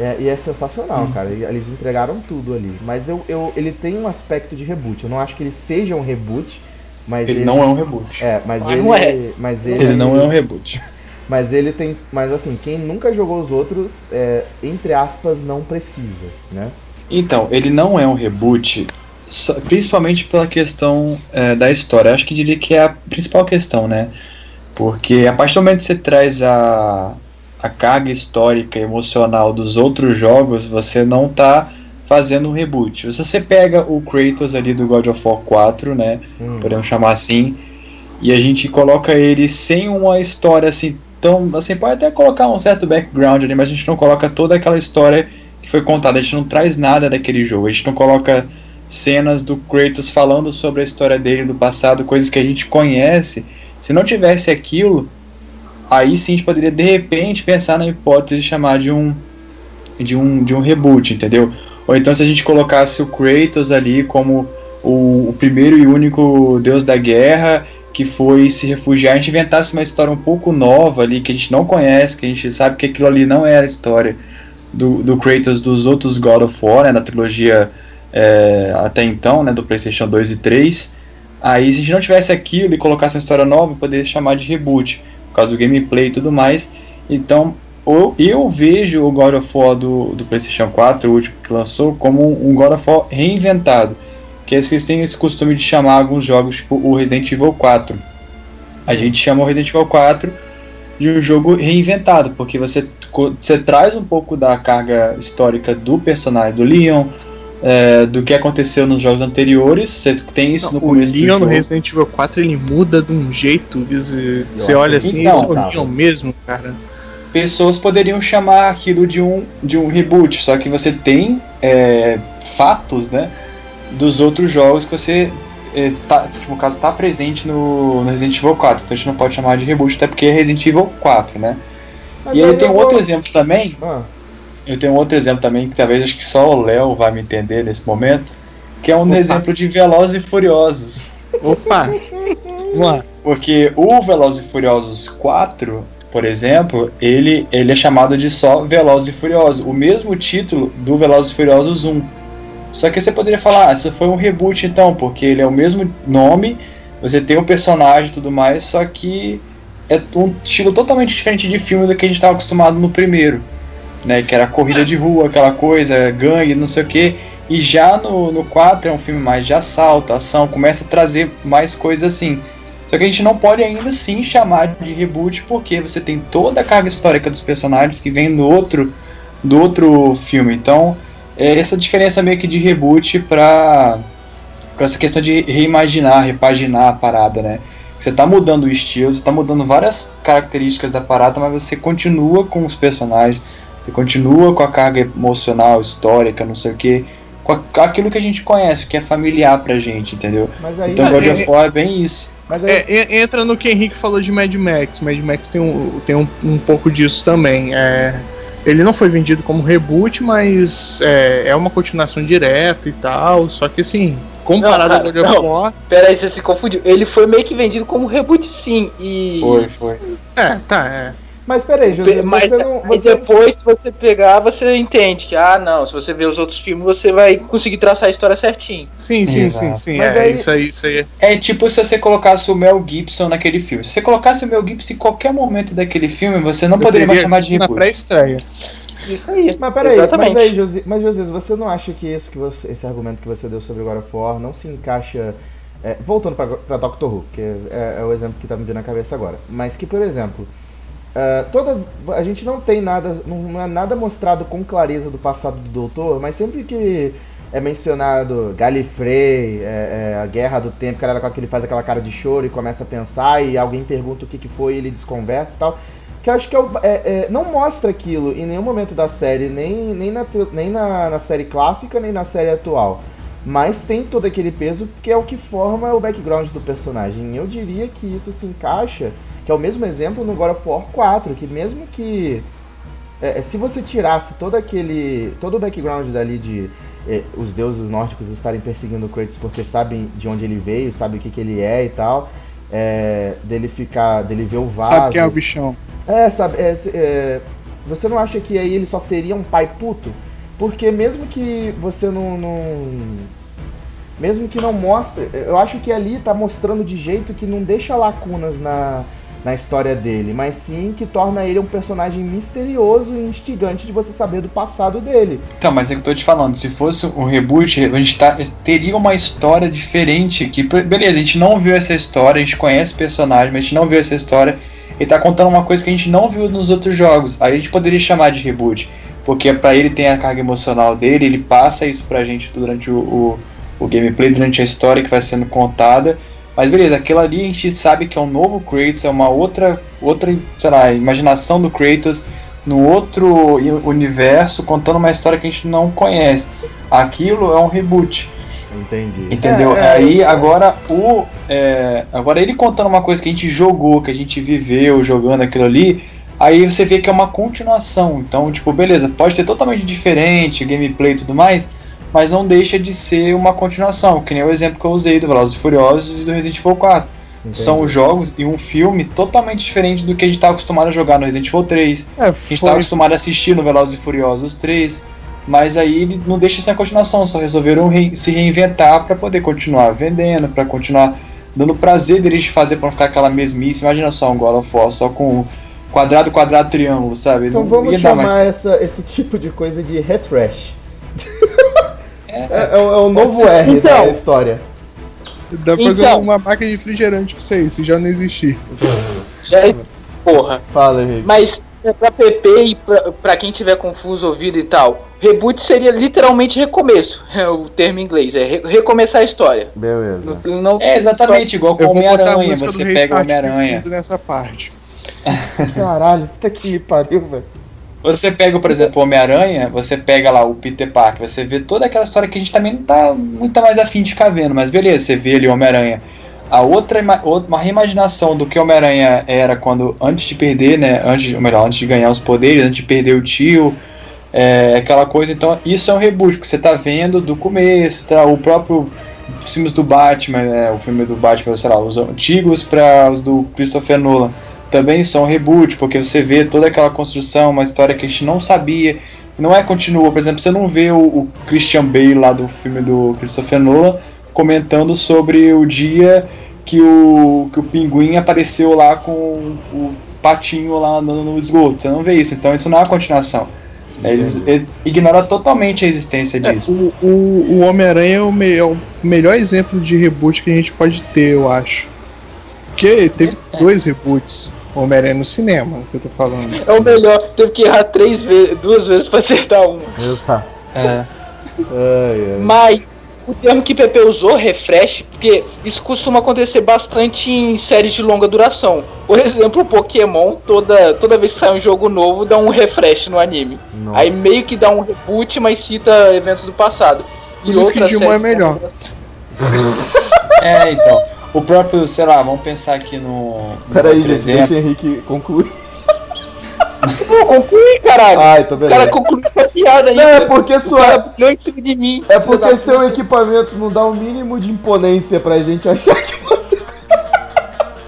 É, e é sensacional, hum. cara. Eles entregaram tudo ali. Mas eu, eu, ele tem um aspecto de reboot. Eu não acho que ele seja um reboot. Mas ele, ele não é um reboot. É, mas, ele, não é. mas ele, ele não é um reboot. Mas ele tem. Mas assim, quem nunca jogou os outros, é, entre aspas, não precisa, né? Então, ele não é um reboot, principalmente pela questão é, da história. Acho que diria que é a principal questão, né? Porque a partir do momento que você traz a, a carga histórica e emocional dos outros jogos, você não tá fazendo um reboot. Se você pega o Kratos ali do God of War 4, né? Hum. Podemos chamar assim. E a gente coloca ele sem uma história assim então, assim, pode até colocar um certo background ali, mas a gente não coloca toda aquela história que foi contada. A gente não traz nada daquele jogo. A gente não coloca cenas do Kratos falando sobre a história dele do passado, coisas que a gente conhece. Se não tivesse aquilo, aí sim a gente poderia de repente pensar na hipótese de chamar de um de um, de um reboot, entendeu? Ou então se a gente colocasse o Kratos ali como o, o primeiro e único deus da guerra que foi se refugiar, a gente inventasse uma história um pouco nova ali, que a gente não conhece, que a gente sabe que aquilo ali não era a história do, do Kratos dos outros God of War, né, na trilogia é, até então, né, do PlayStation 2 e 3. Aí, se a gente não tivesse aquilo e colocasse uma história nova, poderia chamar de reboot, por causa do gameplay e tudo mais. Então, eu, eu vejo o God of War do, do PlayStation 4, o último que lançou, como um God of War reinventado que eles têm esse costume de chamar alguns jogos, tipo o Resident Evil 4. A gente chama o Resident Evil 4 de um jogo reinventado, porque você, você traz um pouco da carga histórica do personagem do Leon, é, do que aconteceu nos jogos anteriores. Você tem isso Não, no começo o Leon no Resident Evil 4 ele muda de um jeito. Você, você olha assim, então, esse é o Leon mesmo, cara. Pessoas poderiam chamar aquilo de um, de um reboot, só que você tem é, fatos, né? Dos outros jogos que você é, tá, tipo, no caso, tá presente no, no, Resident Evil 4. Então a gente não pode chamar de reboot, até porque é Resident Evil 4, né? Mas e aí tem um outro exemplo também. Ah. Eu tenho um outro exemplo também que talvez acho que só o Léo vai me entender nesse momento. Que é um Opa. exemplo de Velozes e Furiosos. Opa! Vamos lá. Porque o Velozes e Furiosos 4 por exemplo, ele, ele é chamado de só Velozes e Furiosos, o mesmo título do Velozes e Furiosos 1. Só que você poderia falar, ah, isso foi um reboot então, porque ele é o mesmo nome, você tem o um personagem e tudo mais, só que é um estilo totalmente diferente de filme do que a gente estava acostumado no primeiro, né? Que era corrida de rua, aquela coisa, gangue, não sei o que. E já no, no 4 é um filme mais de assalto, ação, começa a trazer mais coisas assim. Só que a gente não pode ainda sim chamar de reboot porque você tem toda a carga histórica dos personagens que vem do outro, do outro filme. Então, é essa diferença meio que de reboot para essa questão de reimaginar, repaginar a parada, né? Você está mudando o estilo, você está mudando várias características da parada, mas você continua com os personagens, você continua com a carga emocional, histórica, não sei o que, com aquilo que a gente conhece, que é familiar pra gente, entendeu? Aí, então God of War é bem isso. Aí... É, entra no que o Henrique falou de Mad Max. Mad Max tem um, tem um, um pouco disso também. É, ele não foi vendido como reboot, mas é, é uma continuação direta e tal. Só que assim, comparado ao God of War. Pera aí, você se confundiu. Ele foi meio que vendido como reboot sim. E. Foi, foi. É, tá, é. Mas peraí, José, mas, você não. Você... depois que você pegar, você entende que, ah, não, se você ver os outros filmes, você vai conseguir traçar a história certinho. Sim, sim, Exato. sim, sim. Mas é, aí... isso aí, isso aí. É tipo se você colocasse o Mel Gibson naquele filme. Se você colocasse o Mel Gibson em qualquer momento daquele filme, você não Eu poderia mais chamar de reboot. Na pré-estreia. Isso aí. Mas peraí, mas aí, José, mas José, você não acha que isso que você, esse argumento que você deu sobre o God of War não se encaixa. É, voltando pra, pra Doctor Who, que é, é, o exemplo que tá me vindo na cabeça agora. Mas que, por exemplo, Uh, toda, a gente não tem nada, não é nada mostrado com clareza do passado do Doutor, mas sempre que é mencionado Galifrey, é, é, a Guerra do Tempo, era com aquele faz aquela cara de choro e começa a pensar e alguém pergunta o que, que foi e ele desconversa e tal. Que eu acho que é, é, é, não mostra aquilo em nenhum momento da série, nem, nem, na, nem na, na série clássica, nem na série atual. Mas tem todo aquele peso que é o que forma o background do personagem. Eu diria que isso se encaixa que é o mesmo exemplo no God of War 4, que mesmo que é, é, se você tirasse todo aquele todo o background dali de é, os deuses nórdicos estarem perseguindo o Kratos porque sabem de onde ele veio, sabem o que, que ele é e tal, é, dele ficar, dele ver o vaso. Sabe quem é o bichão? É, sabe, é, é, você não acha que aí ele só seria um pai puto? Porque mesmo que você não, não mesmo que não mostre, eu acho que ali tá mostrando de jeito que não deixa lacunas na na história dele, mas sim que torna ele um personagem misterioso e instigante de você saber do passado dele. Então, mas é que eu tô te falando, se fosse um reboot, a gente tá, teria uma história diferente aqui. Beleza, a gente não viu essa história, a gente conhece o personagem, mas a gente não viu essa história. Ele tá contando uma coisa que a gente não viu nos outros jogos. Aí a gente poderia chamar de reboot. Porque para ele tem a carga emocional dele, ele passa isso pra gente durante o, o, o gameplay, durante a história que vai sendo contada. Mas beleza, aquilo ali a gente sabe que é um novo Kratos, é uma outra, outra, sei lá, imaginação do Kratos no outro universo, contando uma história que a gente não conhece. Aquilo é um reboot. Entendi. Entendeu? É, é, Aí é. agora o. É, agora ele contando uma coisa que a gente jogou, que a gente viveu jogando aquilo ali. Aí você vê que é uma continuação. Então, tipo, beleza, pode ter totalmente diferente, gameplay e tudo mais mas não deixa de ser uma continuação, que nem o exemplo que eu usei do Velozes e Furiosos e do Resident Evil 4. Entendi. São jogos e um filme totalmente diferente do que a gente estava acostumado a jogar no Resident Evil 3, é, a gente estava acostumado a assistir no Velozes e Furiosos 3. Mas aí ele não deixa ser a continuação, só resolveram re se reinventar para poder continuar vendendo, para continuar dando prazer deles de fazer para não ficar aquela mesmice. Imagina só um God of War só com quadrado, quadrado, triângulo, sabe? Então não vamos chamar mais... essa, esse tipo de coisa de refresh. É, é, é, o novo R então, da história. Dá pra fazer então, uma máquina de refrigerante com isso aí, se já não existir. Já, é, porra. Fala, Henrique. Mas é pra PP e pra, pra quem tiver confuso ouvido e tal, reboot seria literalmente recomeço, é o termo em inglês, é re recomeçar a história. Beleza. Não, não é exatamente igual com Homem-Aranha, você pega o Homem-Aranha. nessa parte. Caralho, puta que me pariu, velho. Você pega, por exemplo, o Homem-Aranha, você pega lá o Peter Parker, você vê toda aquela história que a gente também não tá muito mais afim de ficar vendo, mas beleza, você vê ali o Homem-Aranha. A outra, uma reimaginação do que Homem-Aranha era quando antes de perder, né? Antes, ou melhor, antes de ganhar os poderes, antes de perder o tio, é, aquela coisa. Então, isso é um reboot que você tá vendo do começo, tá? O próprio filmes do Batman, né, o filme do Batman, sei lá, os antigos para os do Christopher Nolan também são reboot, porque você vê toda aquela construção, uma história que a gente não sabia, não é continua. Por exemplo, você não vê o, o Christian Bale lá do filme do Christopher Nolan comentando sobre o dia que o, que o pinguim apareceu lá com o patinho lá andando no esgoto. Você não vê isso, então isso não é uma continuação. Eles, eles ignoram totalmente a existência É, disso. o o, o Homem-Aranha é, é o melhor exemplo de reboot que a gente pode ter, eu acho. Porque teve dois reboots. O Homem-Aranha no cinema, que eu tô falando. É o melhor. Teve que errar três vezes, duas vezes pra acertar uma. Exato. É. Ai, ai. Mas o termo que Pepe usou, refresh, porque isso costuma acontecer bastante em séries de longa duração. Por exemplo, o Pokémon, toda, toda vez que sai um jogo novo, dá um refresh no anime. Nossa. Aí meio que dá um reboot, mas cita eventos do passado. Por isso que Digimon é melhor. É, então. O próprio, sei lá, vamos pensar aqui no. Peraí, gente, deixa o Henrique concluir. Pô, conclui, caralho. Ah, então o beleza. cara concluiu essa piada aí. Não, é porque O sua. brilhou em cima de mim. É porque seu puta. equipamento não dá o mínimo de imponência pra gente achar que você.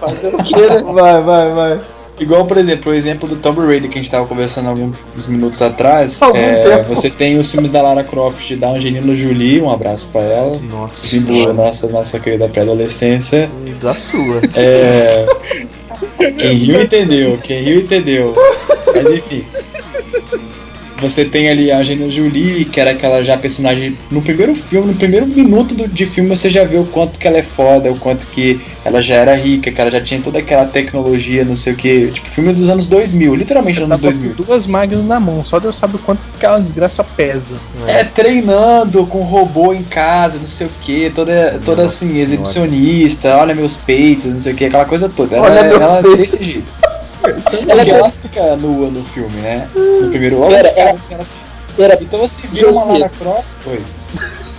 Fazer o quê, né? Vai, vai, vai. Igual, por exemplo, o exemplo do Tomb Raider que a gente tava conversando alguns minutos atrás. Algum É, tempo. você tem os filmes da Lara Croft da Angelina Jolie, um abraço pra ela. Nossa. Símbolo da nossa, nossa querida pré-adolescência. Da sua. É, quem riu entendeu, quem riu entendeu. Mas enfim. Você tem ali a Angelina Jolie, que era aquela já personagem. No primeiro filme, no primeiro minuto do, de filme, você já vê o quanto que ela é foda, o quanto que ela já era rica, que ela já tinha toda aquela tecnologia, não sei o que. Tipo, filme dos anos 2000, literalmente Tá anos com 2000. duas máquinas na mão, só Deus sabe o quanto que aquela desgraça pesa. É, treinando com robô em casa, não sei o que, toda, toda assim, exibicionista, olha meus peitos, não sei o que, aquela coisa toda. Ela, Olha meus ela é peitos. desse jeito. Ela Porque ela fica nua no filme, né? No primeiro logo Pera, cara, ela- assim, ela fica- Pera, Então você viu uma Lara Croft. Oi.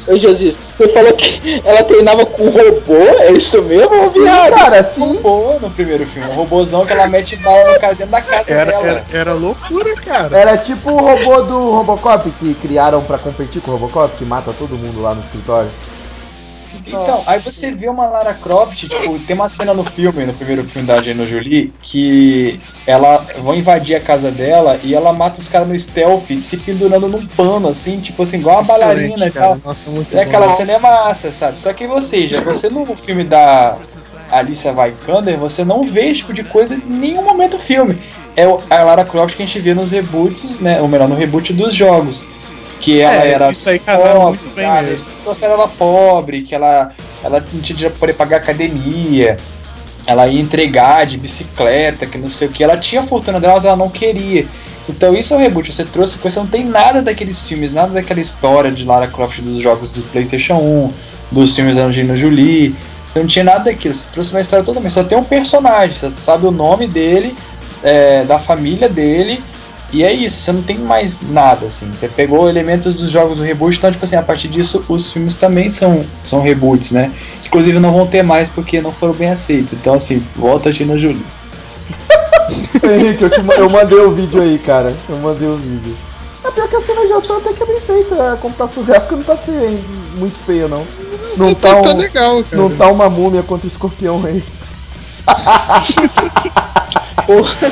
ô Jesus, você falou que ela treinava com robô? É isso mesmo, Sim, viado? cara, Um sim. robô no primeiro filme, um robôzão que ela mete bala no cara dentro da casa Era, dela. era, era loucura, cara. Era tipo o robô do Robocop que criaram pra competir com o Robocop, que mata todo mundo lá no escritório. Então, aí você vê uma Lara Croft, tipo, tem uma cena no filme, no primeiro filme da Angelina Jolie, que ela vão invadir a casa dela e ela mata os caras no stealth, se pendurando num pano, assim, tipo assim, igual uma bailarina e tal. Nossa, muito E aquela cena é massa, sabe? Só que, ou seja, você no filme da Alicia Vikander, você não vê esse tipo de coisa em nenhum momento do filme. É a Lara Croft que a gente vê nos reboots, né? Ou melhor, no reboot dos jogos. Que ela É, era isso aí casaram pobre, muito bem cara, mesmo. trouxeram ela pobre, que ela, ela não tinha dinheiro pra poder pagar academia, ela ia entregar de bicicleta, que não sei o que. Ela tinha a fortuna dela, mas ela não queria. Então isso é o reboot, você trouxe, você não tem nada daqueles filmes, nada daquela história de Lara Croft dos jogos do Playstation 1, dos filmes da Angelina Jolie. Você não tinha nada daquilo, você trouxe uma história totalmente. Só tem um personagem, você sabe o nome dele, é, da família dele, e é isso, você não tem mais nada, assim. Você pegou elementos dos jogos do reboot, então, tipo assim, a partir disso, os filmes também são, são reboots, né? Inclusive não vão ter mais porque não foram bem aceitos. Então, assim, volta a Gina Jolie. Henrique, eu, te eu mandei o vídeo aí, cara. Eu mandei o vídeo. É pior que a cena de ação até que é bem feita. A computação gráfica não tá feia, muito feia, não. Não tá, tá, tá um- legal, cara. não tá uma múmia contra o escorpião aí. Porra.